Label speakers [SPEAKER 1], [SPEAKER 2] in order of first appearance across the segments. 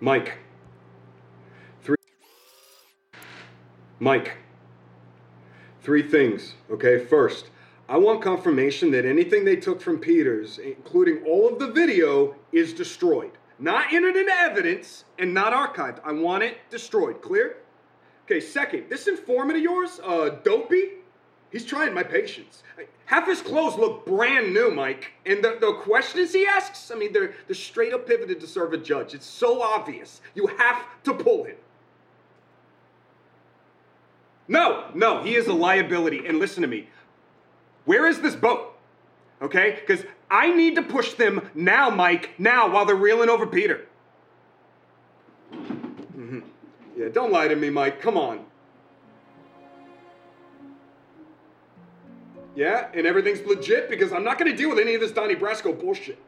[SPEAKER 1] Mike. Three. Mike. Three things, okay? First, I want confirmation that anything they took from Peters, including all of the video, is destroyed. Not entered into evidence and not archived. I want it destroyed. Clear? Okay, second, this informant of yours, uh, Dopey, he's trying my patience. Half his clothes look brand new, Mike. And the, the questions he asks, I mean, they're, they're straight up pivoted to serve a judge. It's so obvious. You have to pull him. No, no, he is a liability. And listen to me. Where is this boat? Okay? Because I need to push them now, Mike, now, while they're reeling over Peter. Mm-hmm. Yeah, don't lie to me, Mike. Come on. Yeah, and everything's legit because I'm not going to deal with any of this Donnie Brasco bullshit.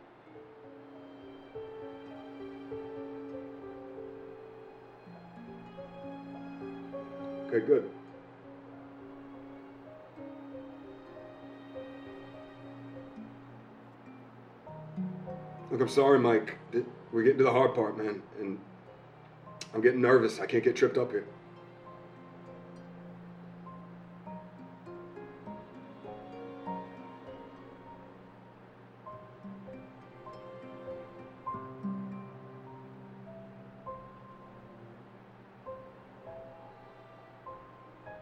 [SPEAKER 1] Okay, good. Look, I'm sorry, Mike. We're getting to the hard part, man, and I'm getting nervous. I can't get tripped up here.